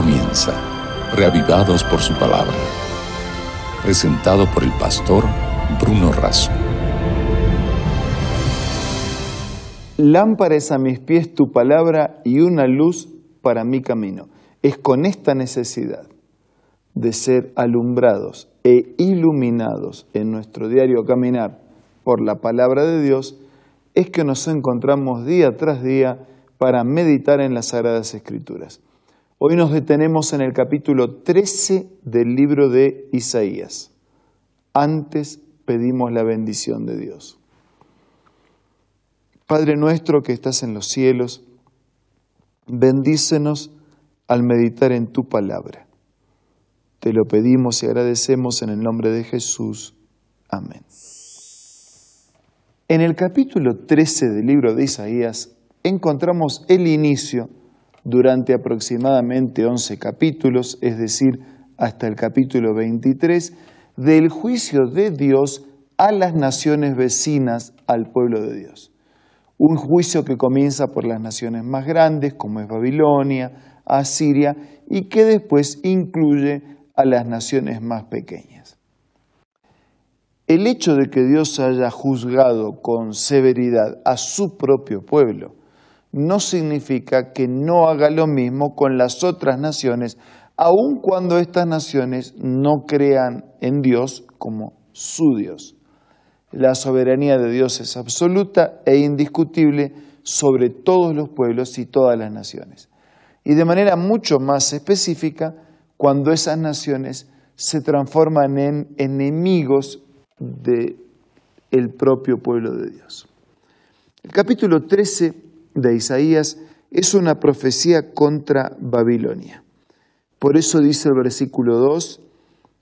comienza, reavivados por su palabra. Presentado por el pastor Bruno Razo. Lámpara es a mis pies tu palabra y una luz para mi camino. Es con esta necesidad de ser alumbrados e iluminados en nuestro diario caminar por la palabra de Dios, es que nos encontramos día tras día para meditar en las Sagradas Escrituras. Hoy nos detenemos en el capítulo 13 del libro de Isaías. Antes pedimos la bendición de Dios. Padre nuestro que estás en los cielos, bendícenos al meditar en tu palabra. Te lo pedimos y agradecemos en el nombre de Jesús. Amén. En el capítulo 13 del libro de Isaías encontramos el inicio durante aproximadamente 11 capítulos, es decir, hasta el capítulo 23, del juicio de Dios a las naciones vecinas al pueblo de Dios. Un juicio que comienza por las naciones más grandes, como es Babilonia, Asiria, y que después incluye a las naciones más pequeñas. El hecho de que Dios haya juzgado con severidad a su propio pueblo no significa que no haga lo mismo con las otras naciones, aun cuando estas naciones no crean en Dios como su Dios. La soberanía de Dios es absoluta e indiscutible sobre todos los pueblos y todas las naciones. Y de manera mucho más específica, cuando esas naciones se transforman en enemigos del el propio pueblo de Dios. El capítulo 13 de Isaías es una profecía contra Babilonia. Por eso dice el versículo 2,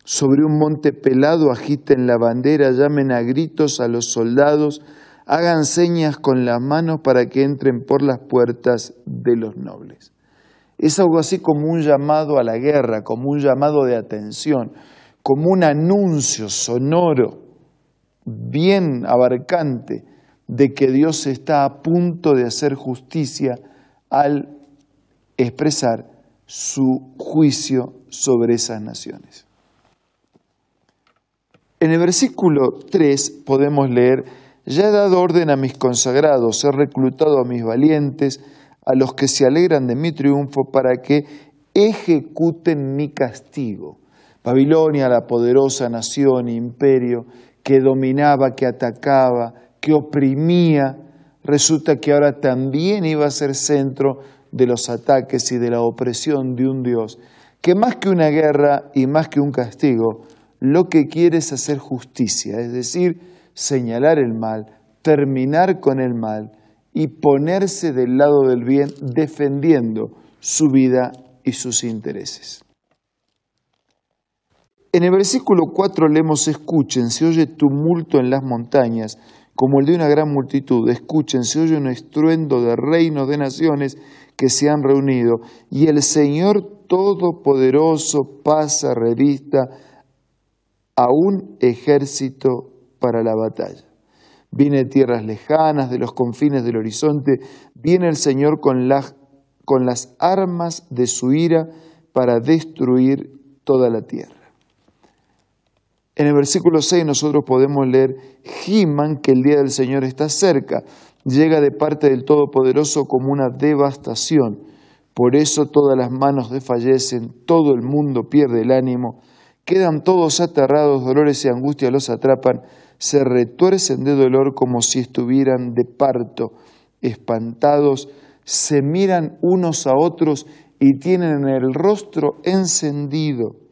sobre un monte pelado agiten la bandera, llamen a gritos a los soldados, hagan señas con las manos para que entren por las puertas de los nobles. Es algo así como un llamado a la guerra, como un llamado de atención, como un anuncio sonoro, bien abarcante de que Dios está a punto de hacer justicia al expresar su juicio sobre esas naciones. En el versículo 3 podemos leer, ya he dado orden a mis consagrados, he reclutado a mis valientes, a los que se alegran de mi triunfo, para que ejecuten mi castigo. Babilonia, la poderosa nación, imperio, que dominaba, que atacaba, que oprimía, resulta que ahora también iba a ser centro de los ataques y de la opresión de un Dios que más que una guerra y más que un castigo, lo que quiere es hacer justicia, es decir, señalar el mal, terminar con el mal y ponerse del lado del bien defendiendo su vida y sus intereses. En el versículo 4 leemos, escuchen, se oye tumulto en las montañas, como el de una gran multitud. Escuchen, se oye un estruendo de reinos de naciones que se han reunido, y el Señor Todopoderoso pasa revista a un ejército para la batalla. Viene de tierras lejanas, de los confines del horizonte, viene el Señor con las, con las armas de su ira para destruir toda la tierra. En el versículo 6 nosotros podemos leer, giman que el día del Señor está cerca, llega de parte del Todopoderoso como una devastación. Por eso todas las manos desfallecen, todo el mundo pierde el ánimo, quedan todos aterrados, dolores y angustias los atrapan, se retuercen de dolor como si estuvieran de parto, espantados, se miran unos a otros y tienen el rostro encendido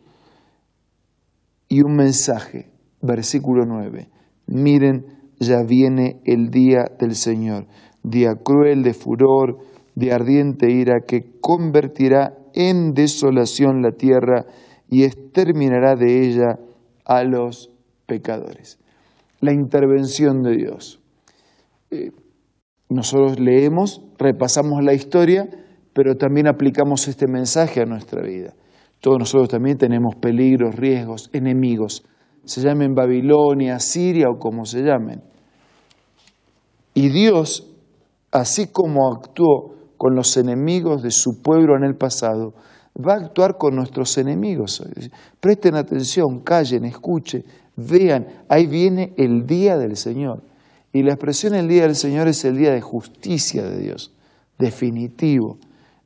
y un mensaje, versículo 9. Miren, ya viene el día del Señor, día cruel de furor, de ardiente ira, que convertirá en desolación la tierra y exterminará de ella a los pecadores. La intervención de Dios. Eh, nosotros leemos, repasamos la historia, pero también aplicamos este mensaje a nuestra vida. Todos nosotros también tenemos peligros, riesgos, enemigos, se llamen Babilonia, Siria o como se llamen. Y Dios, así como actuó con los enemigos de su pueblo en el pasado, va a actuar con nuestros enemigos. Presten atención, callen, escuchen, vean, ahí viene el día del Señor. Y la expresión el día del Señor es el día de justicia de Dios, definitivo.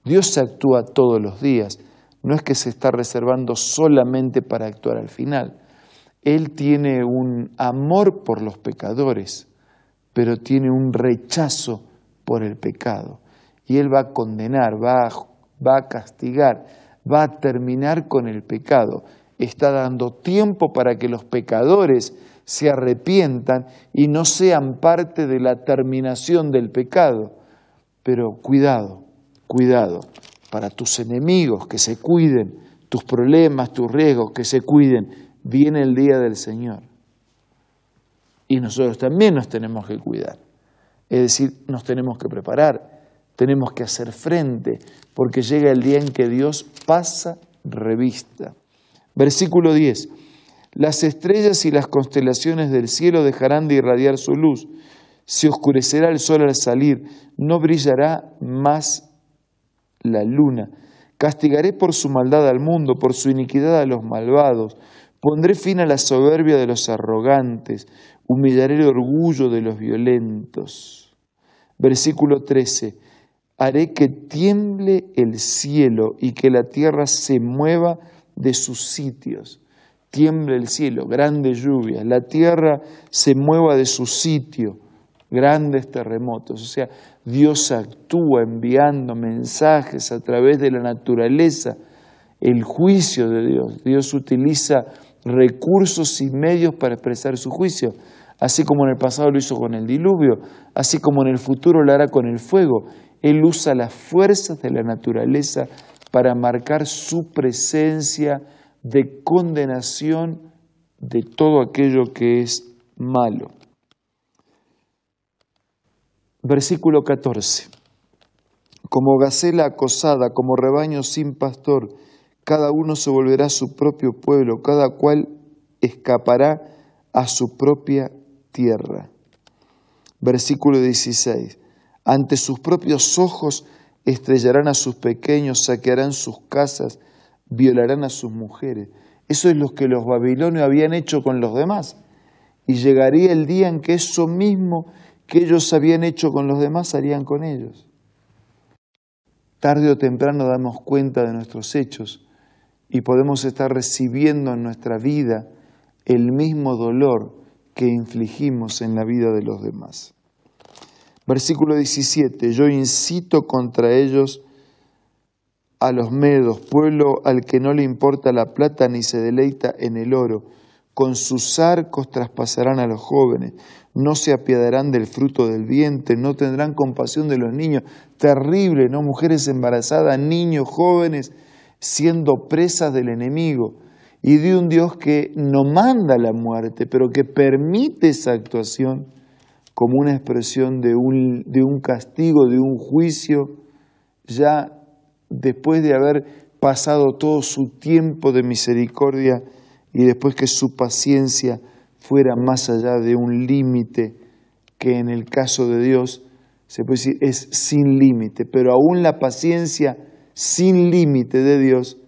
Dios actúa todos los días, no es que se está reservando solamente para actuar al final. Él tiene un amor por los pecadores, pero tiene un rechazo por el pecado. Y Él va a condenar, va a, castigar, va a terminar con el pecado. Está dando tiempo para que los pecadores se arrepientan y no sean parte de la terminación del pecado. Pero cuidado, cuidado, para tus enemigos que se cuiden, tus problemas, tus riesgos que se cuiden, viene el día del Señor. Y nosotros también nos tenemos que cuidar. Es decir, nos tenemos que preparar, tenemos que hacer frente, porque llega el día en que Dios pasa revista. Versículo 10. Las estrellas y las constelaciones del cielo dejarán de irradiar su luz, se oscurecerá el sol al salir, no brillará más la luna. Castigaré por su maldad al mundo, por su iniquidad a los malvados. Pondré fin a la soberbia de los arrogantes, humillaré el orgullo de los violentos. Versículo 13 haré que tiemble el cielo y que la tierra se mueva de sus sitios. Tiemble el cielo, grandes lluvias, la tierra se mueva de su sitio, grandes terremotos. O sea, Dios actúa enviando mensajes a través de la naturaleza, el juicio de Dios. Dios utiliza recursos y medios para expresar su juicio, así como en el pasado lo hizo con el diluvio, así como en el futuro lo hará con el fuego. Él usa las fuerzas de la naturaleza para marcar su presencia de condenación de todo aquello que es malo. Versículo 14. Como gacela acosada, como rebaño sin pastor, cada uno se volverá a su propio pueblo, cada cual escapará a su propia tierra. Versículo 16. Ante sus propios ojos estrellarán a sus pequeños, saquearán sus casas, violarán a sus mujeres. Eso es lo que los babilonios habían hecho con los demás. Y llegaría el día en que eso mismo que ellos habían hecho con los demás harían con ellos. Tarde o temprano damos cuenta de nuestros hechos y podemos estar recibiendo en nuestra vida el mismo dolor que infligimos en la vida de los demás. Versículo 17, yo incito contra ellos a los medos, pueblo al que no le importa la plata ni se deleita en el oro. Con sus arcos traspasarán a los jóvenes, no se apiadarán del fruto del vientre, no tendrán compasión de los niños. Terrible, ¿no? Mujeres embarazadas, niños, jóvenes, siendo presas del enemigo. Y de un Dios que no manda la muerte, pero que permite esa actuación como una expresión de un, de un castigo, de un juicio, ya después de haber pasado todo su tiempo de misericordia y después que su paciencia fuera más allá de un límite que en el caso de Dios se puede decir es sin límite, pero aún la paciencia sin límite de Dios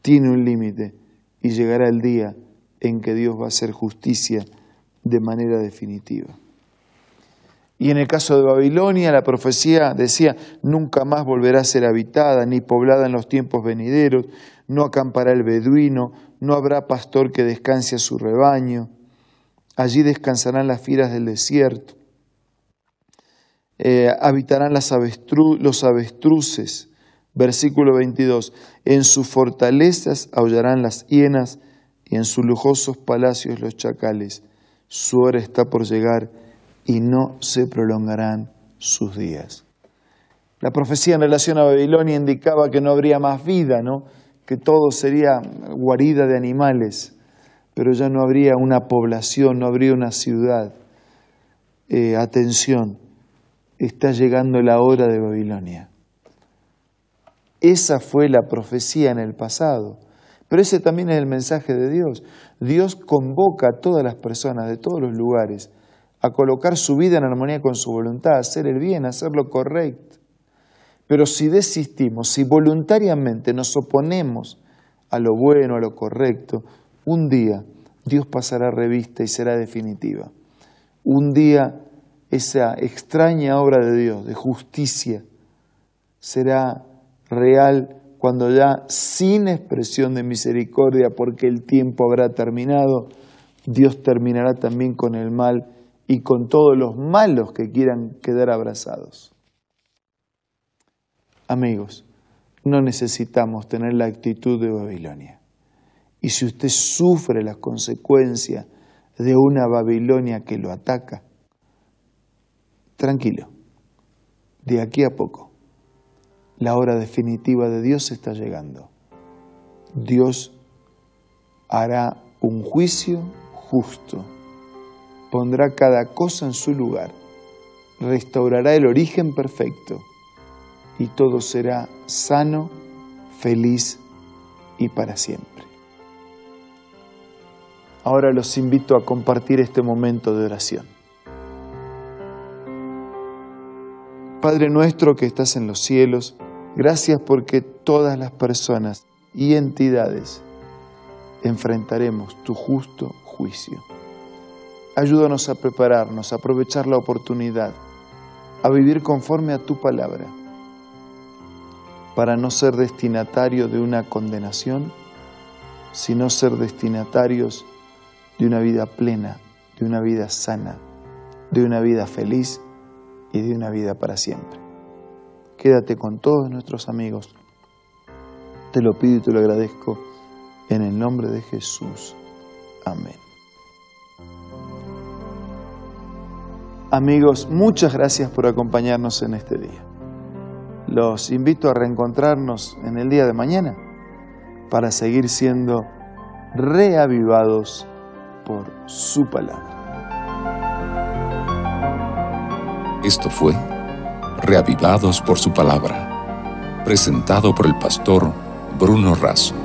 tiene un límite y llegará el día en que Dios va a hacer justicia de manera definitiva. Y en el caso de Babilonia, la profecía decía, nunca más volverá a ser habitada ni poblada en los tiempos venideros, no acampará el beduino, no habrá pastor que descanse a su rebaño, allí descansarán las fieras del desierto, eh, habitarán las los avestruces, versículo 22, en sus fortalezas aullarán las hienas y en sus lujosos palacios los chacales, su hora está por llegar y no se prolongarán sus días. La profecía en relación a Babilonia indicaba que no habría más vida, ¿no? que todo sería guarida de animales, pero ya no habría una población, no habría una ciudad. Eh, atención, está llegando la hora de Babilonia. Esa fue la profecía en el pasado, pero ese también es el mensaje de Dios. Dios convoca a todas las personas de todos los lugares a colocar su vida en armonía con su voluntad, a hacer el bien, a hacer lo correcto. Pero si desistimos, si voluntariamente nos oponemos a lo bueno, a lo correcto, un día Dios pasará revista y será definitiva. Un día esa extraña obra de Dios, de justicia, será real cuando ya sin expresión de misericordia, porque el tiempo habrá terminado, Dios terminará también con el mal y con todos los malos que quieran quedar abrazados. Amigos, no necesitamos tener la actitud de Babilonia. Y si usted sufre las consecuencias de una Babilonia que lo ataca, tranquilo, de aquí a poco, la hora definitiva de Dios está llegando. Dios hará un juicio justo, pondrá cada cosa en su lugar, restaurará el origen perfecto y todo será sano, feliz y para siempre. Ahora los invito a compartir este momento de oración. Padre nuestro que estás en los cielos, gracias porque todas las personas y entidades enfrentaremos tu justo juicio. Ayúdanos a prepararnos, a aprovechar la oportunidad, a vivir conforme a tu palabra para no ser destinatario de una condenación, sino ser destinatarios de una vida plena, de una vida sana, de una vida feliz y de una vida para siempre. Quédate con todos nuestros amigos. Te lo pido y te lo agradezco en el nombre de Jesús. Amén. Amigos, muchas gracias por acompañarnos en este día los invito a reencontrarnos en el día de mañana para seguir siendo reavivados por su palabra. Esto fue Reavivados por su palabra, presentado por el pastor Bruno Razo.